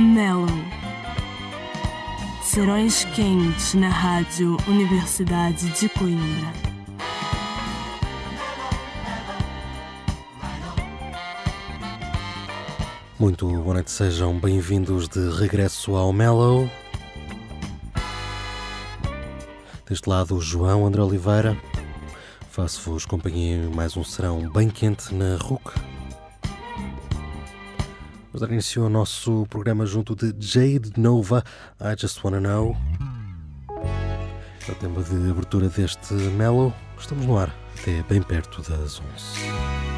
Mellow. Serões quentes na Rádio Universidade de Coimbra. Muito boa noite, sejam bem-vindos de regresso ao Mellow. Deste lado, João André Oliveira. Faço-vos companhia mais um serão bem quente na RUC. Dar ao nosso programa junto de Jade Nova, I Just Wanna Know. É o tema de abertura deste Mellow. Estamos no ar até bem perto das 11.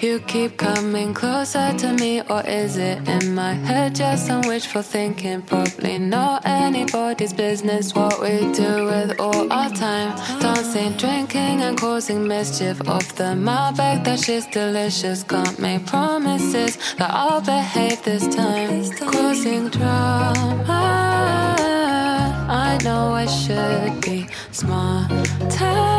You keep coming closer to me, or is it in my head? Just some wishful thinking. Probably not anybody's business what we do with all our time. Dancing, drinking, and causing mischief. Off the Malbec, that shit's delicious. Can't make promises that I'll behave this time. Causing drama. I know I should be smarter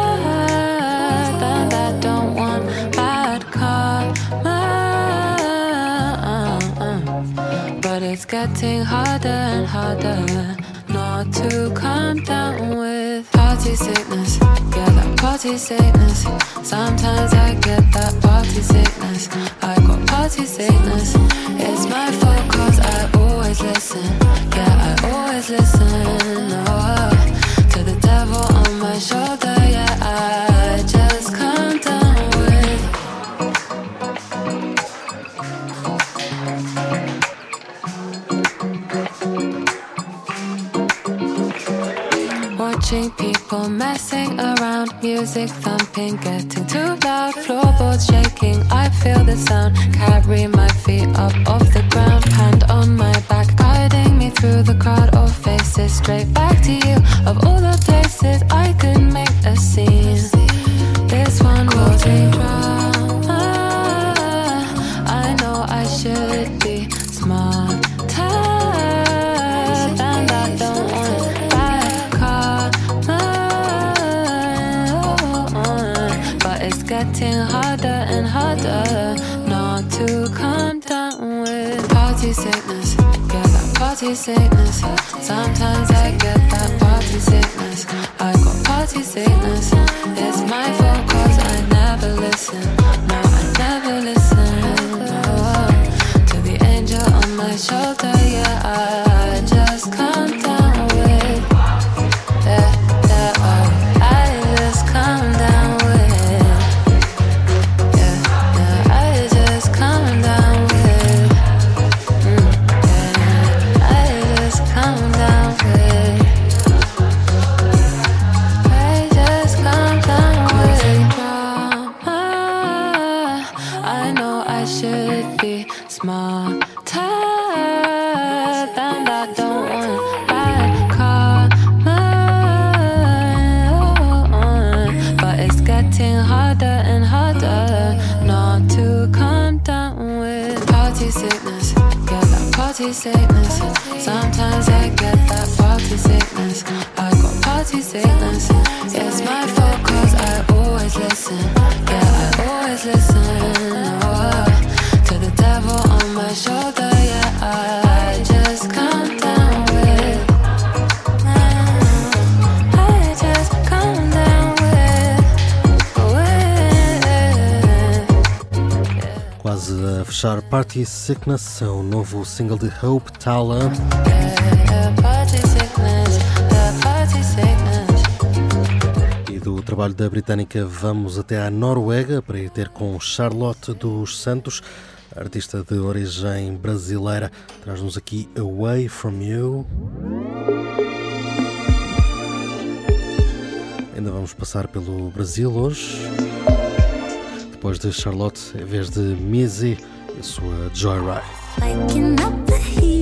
getting harder and harder not to calm down with party sickness. Get that party sickness. Sometimes I get that party sickness. I got party sickness. It's my fault cause I always listen. Yeah, I always listen. Oh, to the devil on my shoulder. Yeah, I just Watching people messing around, music thumping, getting too loud, floorboards shaking. I feel the sound, carry my feet up off the ground, hand on my back, guiding me through the crowd of faces, straight back to you. Of all the places I could make a scene, this one will take getting harder and harder not to come down with party sickness. Get that party sickness. Sometimes I get that party sickness. I got party sickness. It's my fault cause I never listen. No, I never listen. No, to the angel on my shoulder, yeah, I just come down Party Sickness, é o novo single de Hope Tala. E do trabalho da britânica vamos até à Noruega para ir ter com Charlotte dos Santos, artista de origem brasileira. Traz-nos aqui Away From You. Ainda vamos passar pelo Brasil hoje. Depois de Charlotte, em vez de Mizzy, a sua Joyride.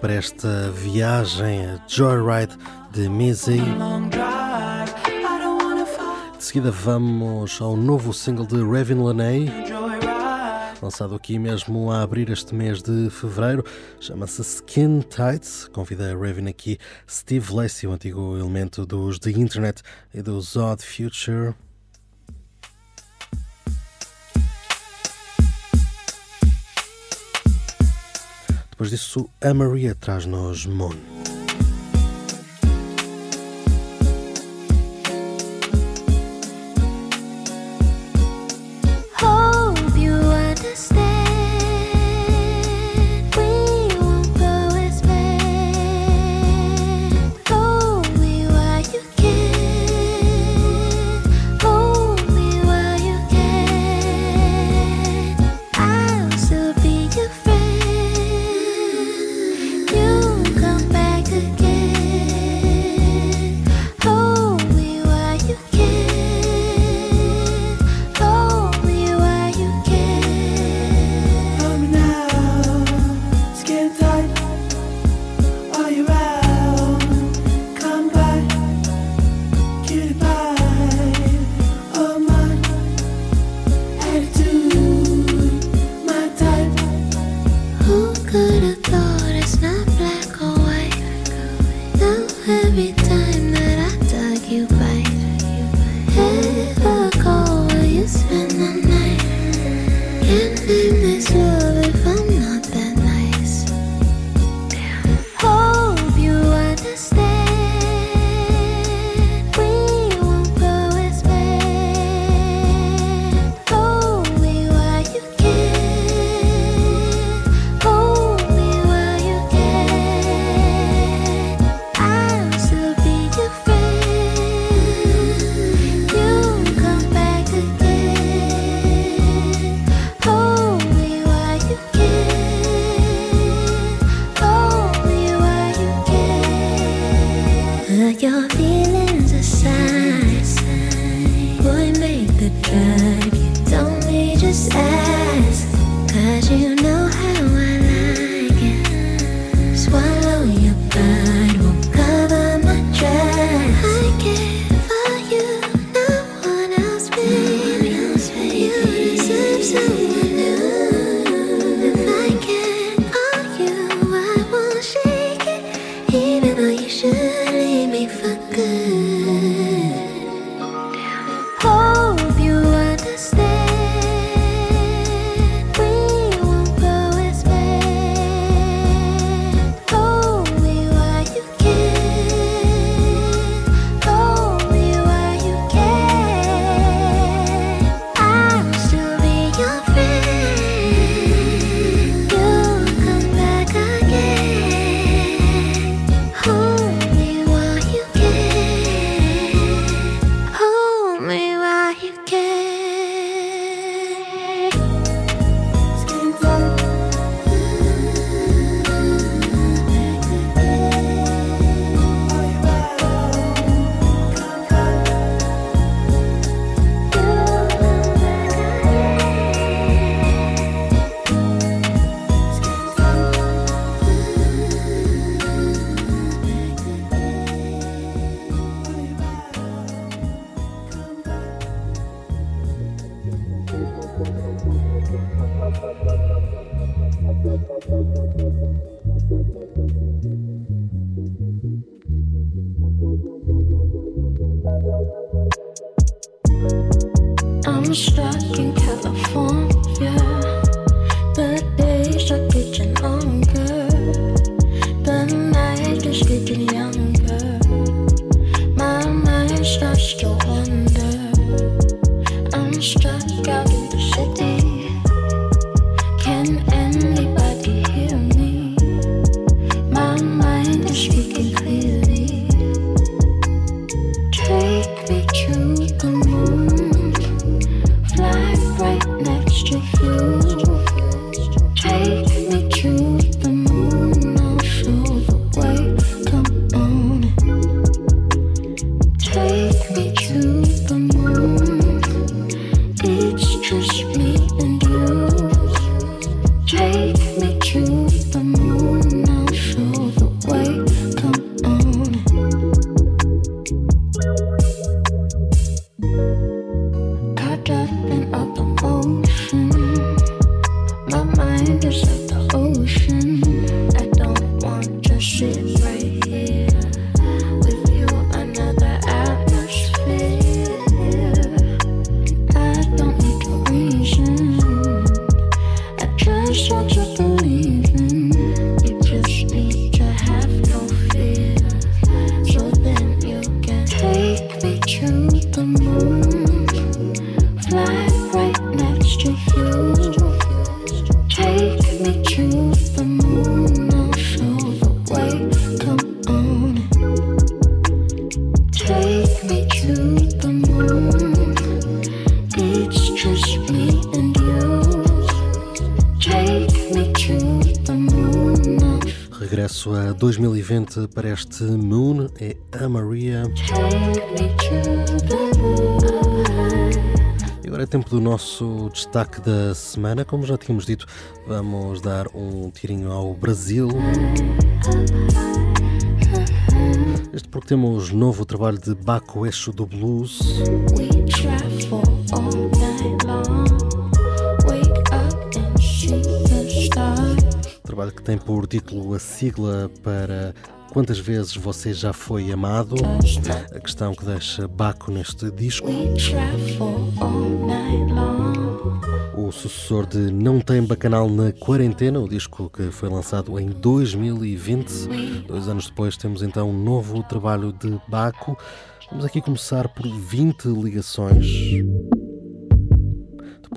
Para esta viagem, Joyride de Mizzy. De seguida vamos ao novo single de Revin Laney, lançado aqui mesmo a abrir este mês de fevereiro, chama-se Skin Tight. Convida a Revin aqui Steve Lacey, o antigo elemento dos The Internet e dos Odd Future. Depois disso, a Maria traz-nos Moon. 2020 para este Moon é a Maria. E agora é tempo do nosso destaque da semana. Como já tínhamos dito, vamos dar um tirinho ao Brasil. Este porque temos novo trabalho de Baco Eixo do Blues. We tem por título a sigla para Quantas vezes você já foi amado? A questão que deixa Baco neste disco. O sucessor de Não Tem Bacanal na Quarentena, o disco que foi lançado em 2020. Dois anos depois temos então um novo trabalho de Baco. Vamos aqui começar por 20 ligações.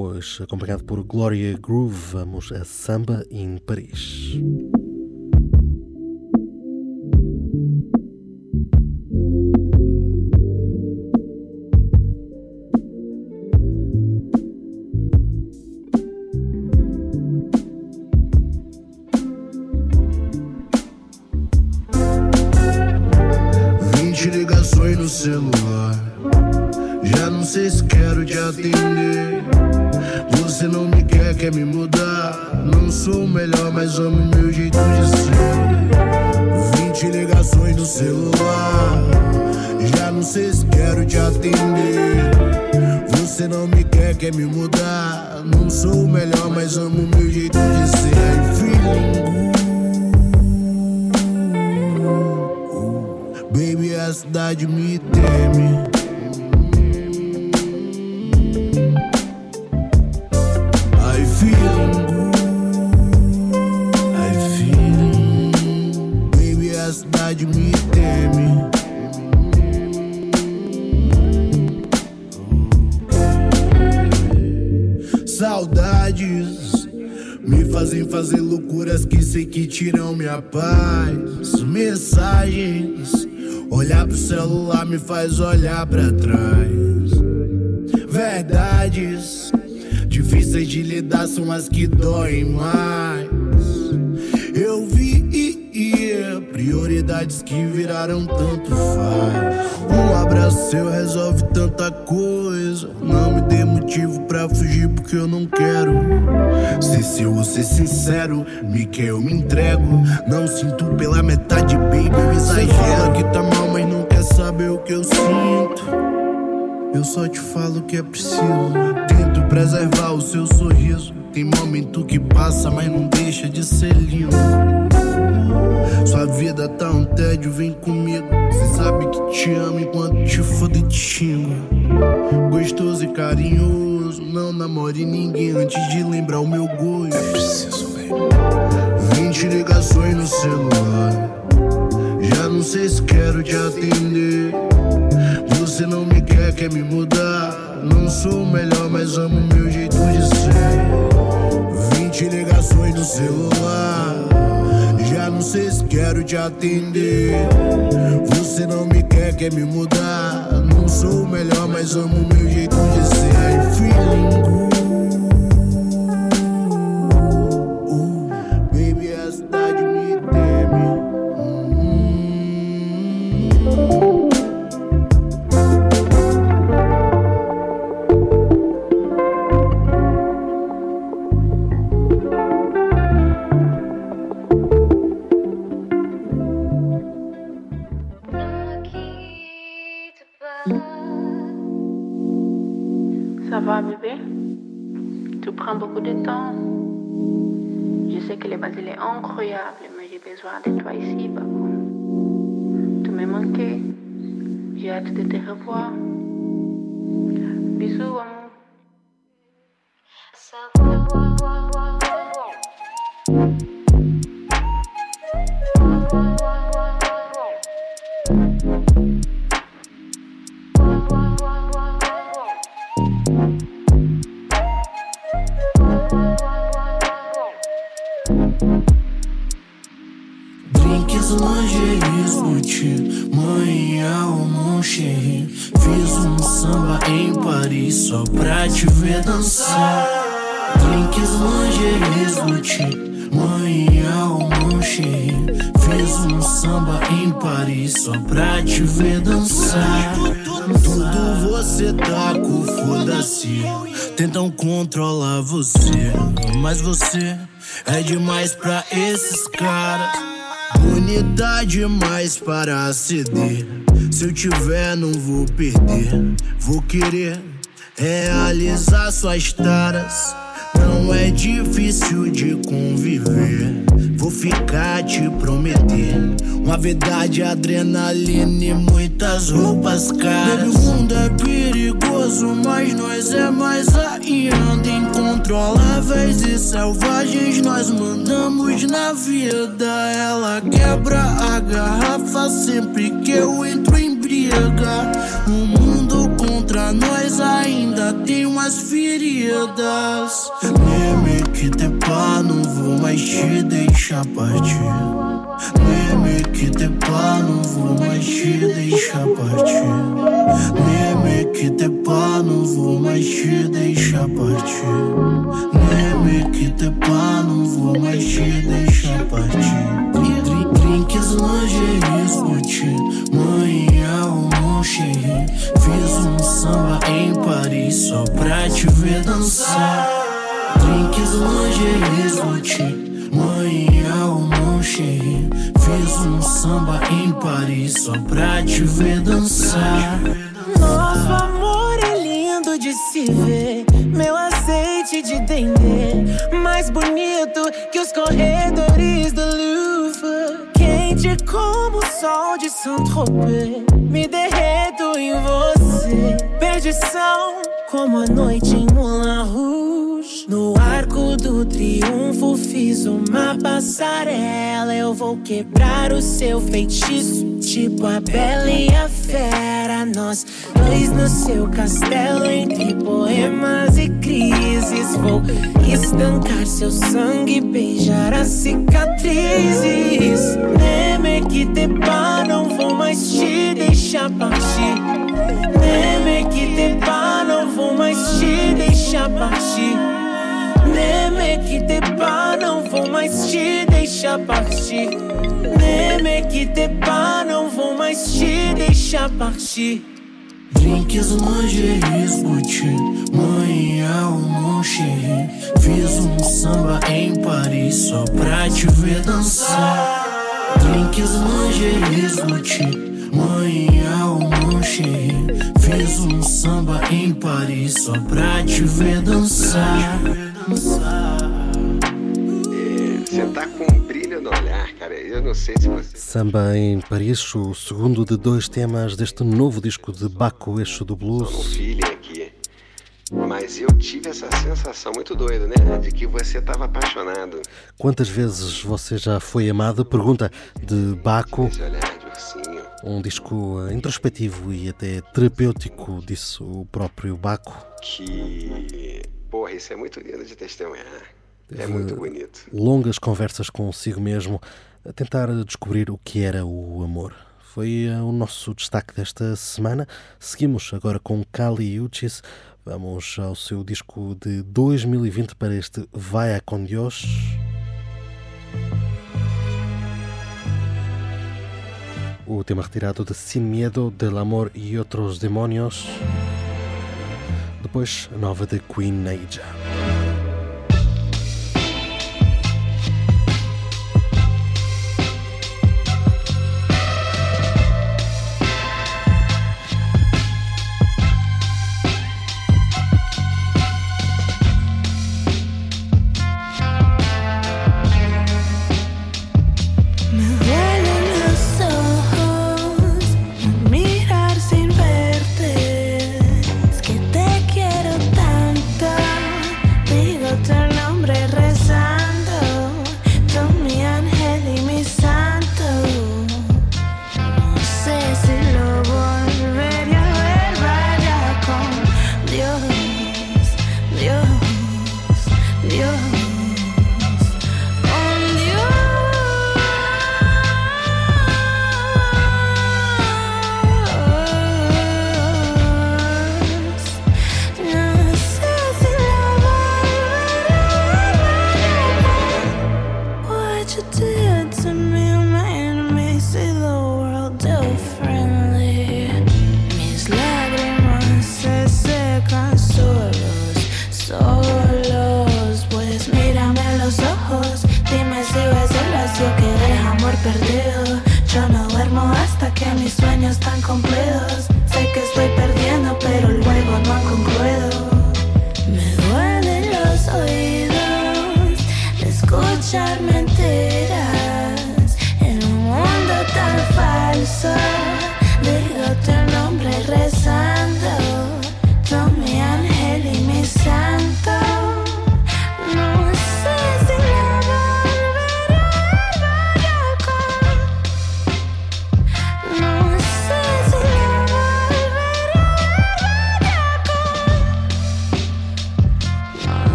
Depois, acompanhado por Gloria Groove, vamos a Samba em Paris. Motivo pra fugir porque eu não quero. Se eu vou ser sincero, me quer eu me entrego. Não sinto pela metade, baby, eu exagero. Você fala que tá mal, mas não quer saber o que eu sinto. Eu só te falo o que é preciso. Tento preservar o seu sorriso. Tem momento que passa, mas não deixa de ser lindo. Sua vida tá um tédio, vem comigo. Cê sabe que te amo enquanto te fodo e te xingo. Gostoso e carinhoso, não namore ninguém antes de lembrar o meu gosto. É preciso, velho. 20 ligações no celular. Já não sei se quero te atender. Você não me quer, quer me mudar. Não sou o melhor, mas amo meu jeito de ser. 20 ligações no celular. Já não sei se quero te atender. Você não me quer, quer me mudar. Sou o melhor, mas amo meu jeito de ser. Feeling good. De te revoir. Mas você é demais pra esses caras. Bonita demais para ceder. Se eu tiver, não vou perder. Vou querer realizar suas taras. Não é difícil de conviver. Vou ficar te prometer. Uma verdade, adrenalina e muitas roupas caras. O mundo é mas nós é mais ainda. Incontroláveis e selvagens, nós mandamos na vida. Ela quebra a garrafa sempre que eu entro em briga. O mundo contra nós ainda tem umas feridas. Meme que te pá, não vou mais te deixar partir. Meme que te pá, não vou mais te deixar partir. Meme que te pá, não vou mais te deixar partir. Meme que te pá, não vou mais te deixar partir. Drin- Drinks, lingeries, Gucci Manhã Fiz um samba em Paris só pra te ver dançar Drinks, lingeries, Gucci Manhã ou mon chéri Fiz um samba em Paris só pra te ver dançar Nosso amor é lindo de se ver. Meu azeite de dendê. Mais bonito que os corredores do Louvre. Quente como o sol de Saint-Tropez. Como a noite em Moulin Rouge. No arco do triunfo fiz uma passarela. Eu vou quebrar o seu feitiço. Tipo a bela e a fera. Nós dois no seu castelo. Entre poemas e crises. Vou estancar seu sangue. Beijar as cicatrizes. Neme que te não vou mais te deixar partir. Neme que te pá, mais te deixar partir. Neme que te pá, não vou mais te deixar partir. Neme que te pá, não vou mais te deixar partir. Drinks, lingeries, Gucci Manhã ou mon chéri Fiz um samba em Paris só pra te ver dançar Drinks, lingeries, Gucci Ou mon chéri Fiz um samba em Paris só pra te ver dançar Você tá com um brilho no olhar, cara. Eu não sei se você. Samba em Paris, o segundo de dois temas deste novo disco de Baco, eixo do blues. feeling aqui. Mas eu tive essa sensação muito doida, né? De que você estava apaixonado. Quantas vezes você já foi amado? Pergunta de Baco, Esse olhar. Um disco eh, introspectivo e até terapêutico, disse o próprio Baco. Que. Porra, isso é muito lindo de testemunhar. É muito bonito. longas conversas consigo mesmo, a tentar descobrir o que era o amor. Foi eh, o nosso destaque desta semana. Seguimos agora com Kali Uchis. Vamos ao seu disco de 2020 para este Vai con Dios. O tema retirado de Sin Miedo, Del Amor e Outros Demónios. Depois, a nova de Queen Naja.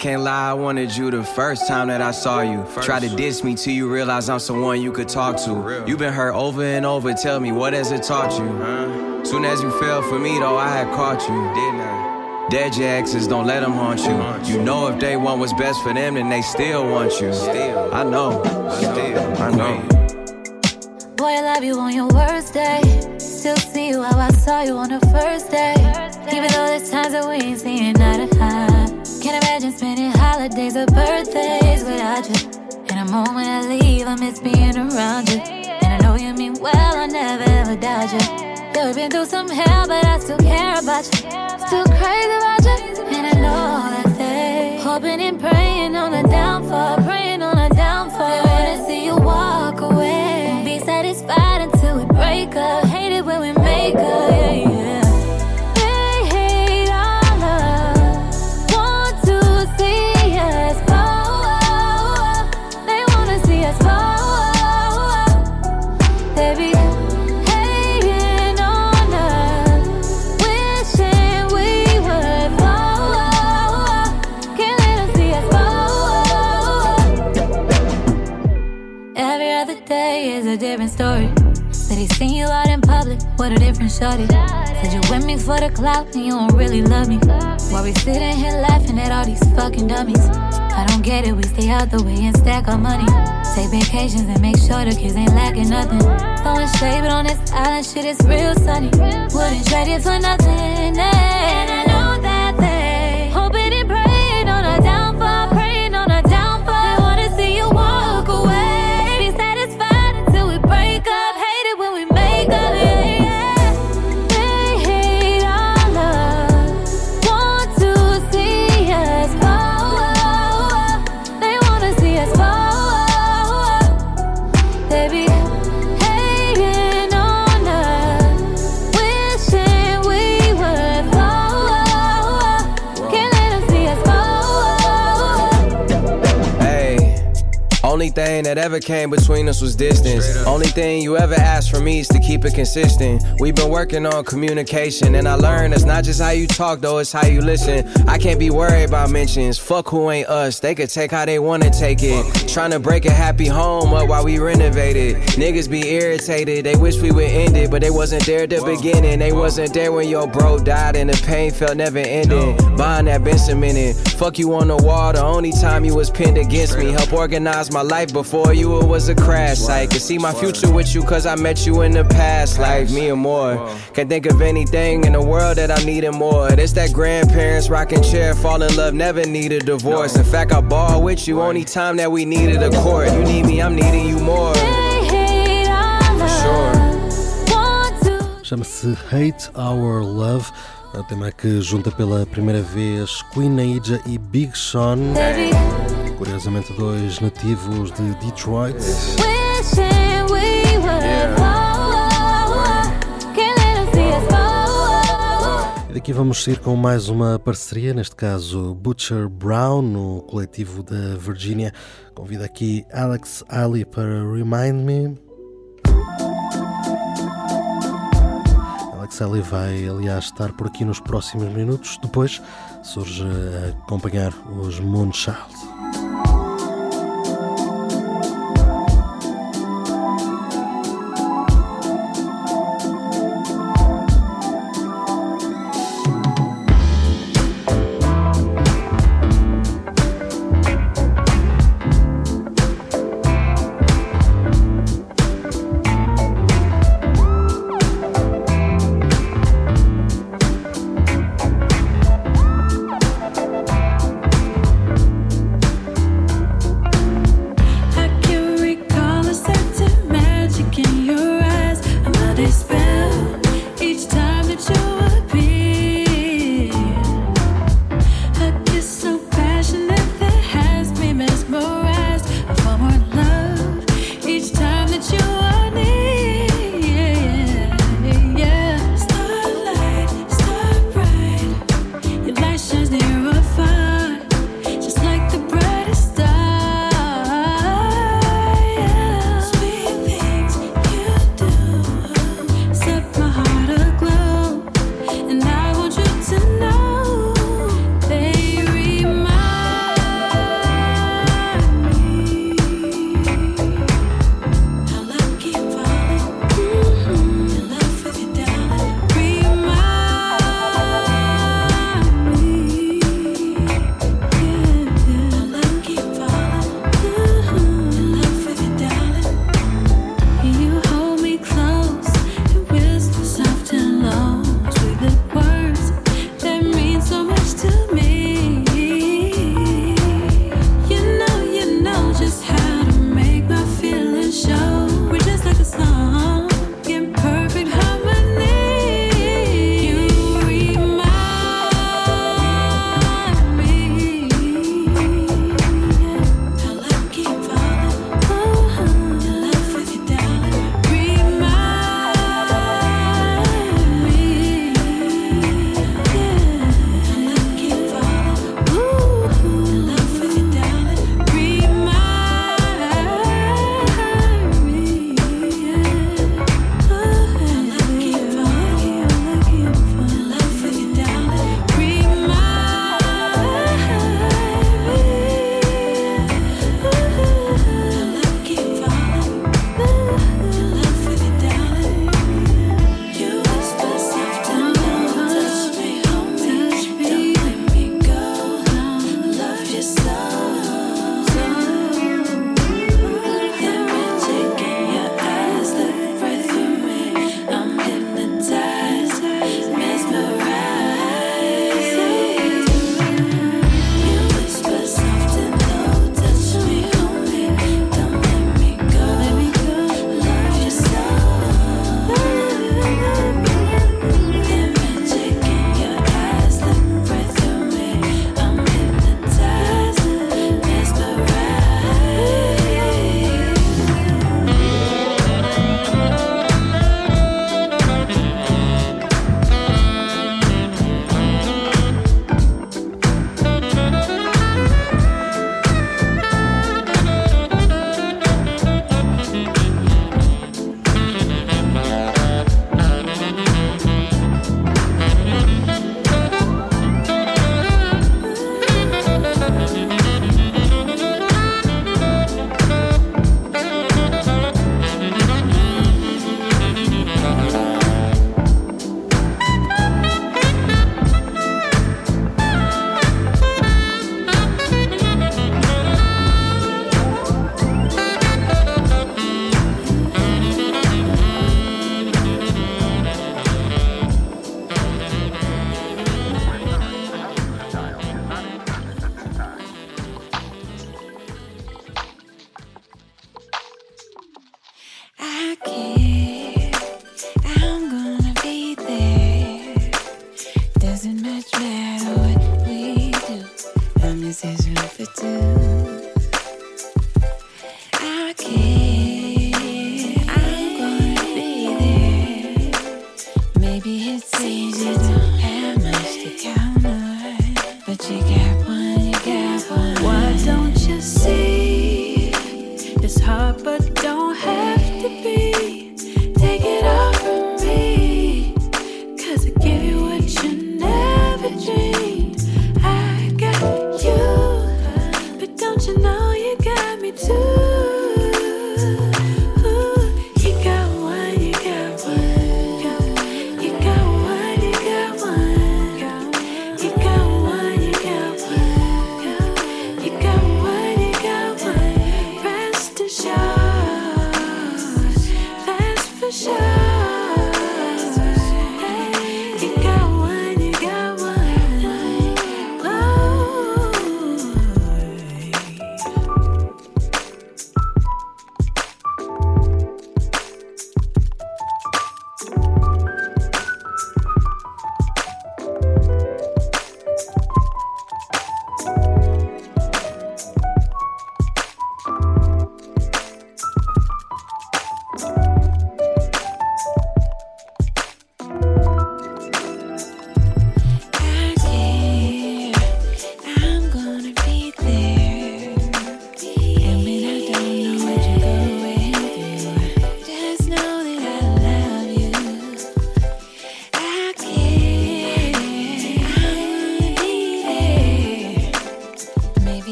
Can't lie, I wanted you the first time that I saw you. Try to diss me till you realize I'm someone you could talk to. You've been hurt over and over, tell me what has it taught you? Soon as you fell for me, though, I had caught you, didn't I? Dead your exes, don't let them haunt you. You know if they want what's best for them, then they still want you. Still, I know, still, I know. Boy, I love you on your worst day. Still see you how I saw you on the first day. Even though there's times that we ain't seeing eye to eye. Can't imagine spending holidays or birthdays without you. And the moment I leave, I miss being around you. And I know you mean well, I never ever doubt you. Yeah, we've been through some hell, but I still care about you. Still crazy about you. And I know that they hoping and praying on a downfall, praying on a downfall. They wanna see you walk away. Won't be satisfied until we break up. With a different shorty. Said you with me for the clout and you don't really love me. While we sitting here laughing at all these fucking dummies. I don't get it, we stay out the way and stack our money. Take vacations and make sure the kids ain't lacking nothing. Throwing shade, but on this island shit is real sunny. Wouldn't trade it for nothing. eh. Thing that ever came between us was distance. Only thing you ever asked from me is to keep it consistent. We've been working on communication, and I learned it's not just how you talk, though, it's how you listen. I can't be worried about mentions. Fuck who ain't us. They could take how they wanna take it. Trying to break a happy home up while we renovated. Niggas be irritated, they wish we would end it, but they wasn't there at the beginning. They wasn't there when your bro died, and the pain felt never ending. Bond that been cemented. Fuck you on the wall, the only time you was pinned against me. Help organize my life before you, it was a crash site. Could see my future with you, cause I met you in the past life, me and more. Can't think of anything in the world that I'm needing more. It's that grandparents rocking chair, fall in love, never need a divorce. In fact, I ball with you only time that we needed a court. You need me, I'm needing you more. They hate our love. Sure. Chama-se Hate Our Love. É um tema que junta pela primeira vez Queen Aja e Big Sean, Baby, curiosamente dois nativos de Detroit. E daqui vamos sair com mais uma parceria, neste caso Butcher Brown, no coletivo da Virgínia. Convido aqui Alex Ali para Remind Me. Alex Sally vai, aliás, estar por aqui nos próximos minutos. Depois surge a acompanhar os Moonchild.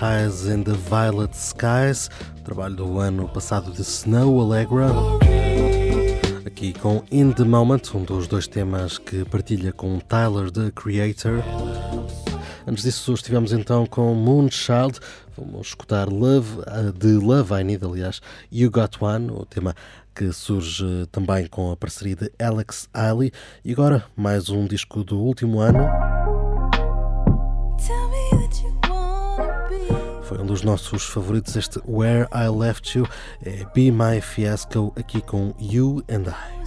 Highs in the Violet Skies, trabalho do ano passado de Snow Allegra. Aqui com In the Moment, um dos dois temas que partilha com Tyler, the Creator. Antes disso, estivemos então com Moonchild. Vamos escutar Love, eh, de Love I Need, aliás, You Got One, o tema que surge também com a parceria de Alex Eiley. E agora, mais um disco do último ano. Dos nossos favoritos, este Where I Left You, é Be My Fiasco, aqui com You and I.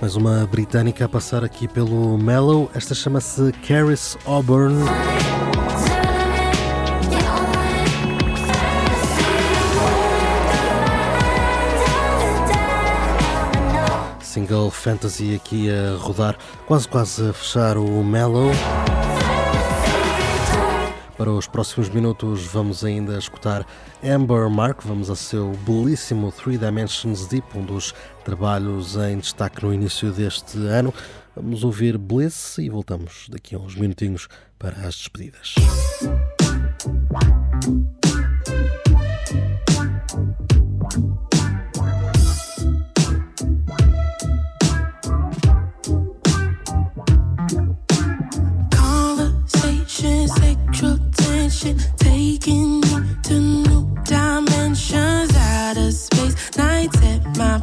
Mais uma britânica a passar aqui pelo Mellow, esta chama-se Caris Auburn. Single Fantasy aqui a rodar, quase quase a fechar o Mellow. Para os próximos minutos vamos ainda escutar Amber Mark, vamos a seu belíssimo Three Dimensions Deep, um dos trabalhos em destaque no início deste ano. Vamos ouvir Bliss e voltamos daqui a uns minutinhos para as despedidas. Taking me to new dimensions, outer space, nights at my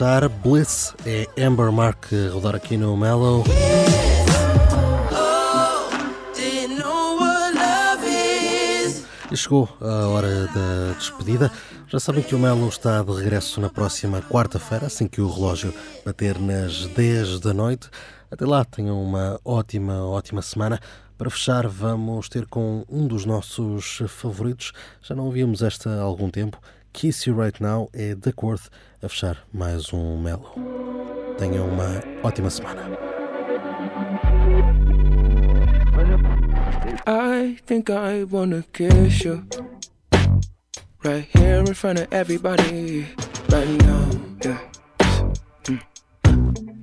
fechar, Bliss é Amber Mark rodar aqui no Mellow. E chegou a hora da despedida. Já sabem que o Melo está de regresso na próxima quarta-feira, assim que o relógio bater nas 10 da noite. Até lá, tenham uma ótima, ótima semana. Para fechar, vamos ter com um dos nossos favoritos. Já não ouvíamos esta há algum tempo. Kiss You Right Now é The Worth a fechar mais um Melo. Tenham uma ótima semana. I think I wanna kiss you right here in front of everybody right now. Yeah.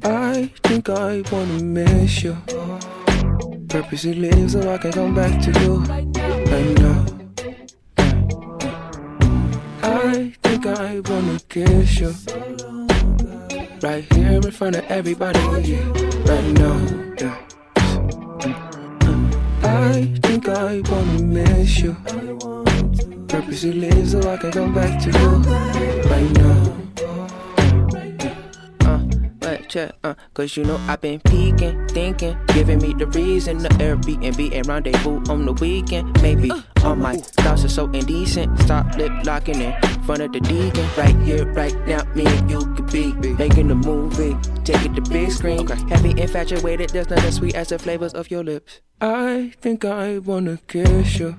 I think I wanna miss you. Purposely leave so I can come back to you right now. I I wanna kiss you right here in front of everybody right now. I think I wanna miss you. Purposely leave so I can come back to you right now. Uh, uh, cause you know I've been peeking, thinking, giving me the reason the Airbnb and rendezvous on the weekend. Maybe all my thoughts are so indecent. Stop lip locking in front of the deacon. Right here, right now, me and you could be making a movie. Take it to big screen. Heavy infatuated, there's nothing sweet as the flavors of your lips. I think I wanna kiss you.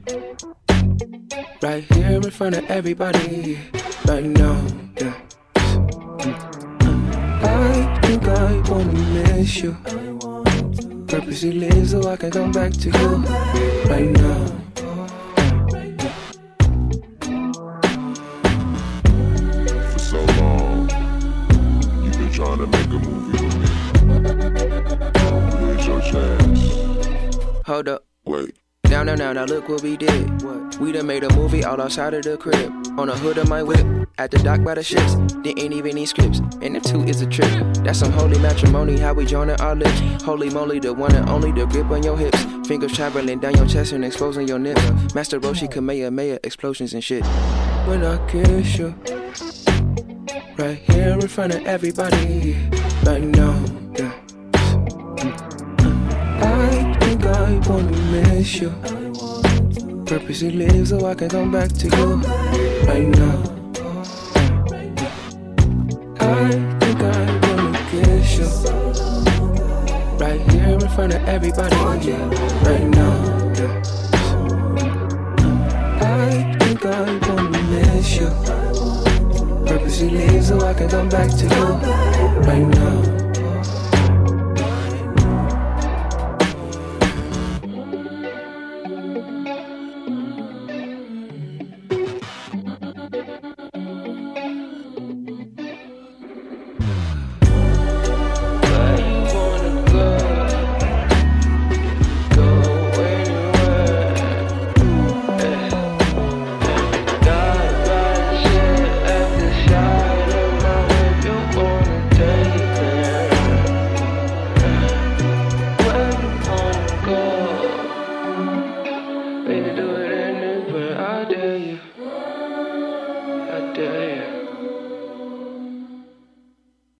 Right here in front of everybody. Right now, yeah. I think I wanna miss you. Purposely leave so I can come back to you right now. For so long, you've been trying to make a movie with me. Here's your chance. hold up. Wait. Now, now, now, now, look what we did. What? We done made a movie all outside of the crib. On the hood of my whip, at the dock by the ships. Didn't even need scripts, and the two is a trip. That's some holy matrimony, how we joining our lips. Holy moly, the one and only, the grip on your hips. Fingers traveling down your chest and exposing your nips. Master Roshi, Kamehameha, explosions and shit. When I kiss you, right here in front of everybody, right now, yeah. I think I wanna miss you. Purposely leave so I can come back to you right now. I think I wanna kiss you. Right here in front of everybody, right now. I think I wanna miss you. Purposely leave so I can come back to you right now.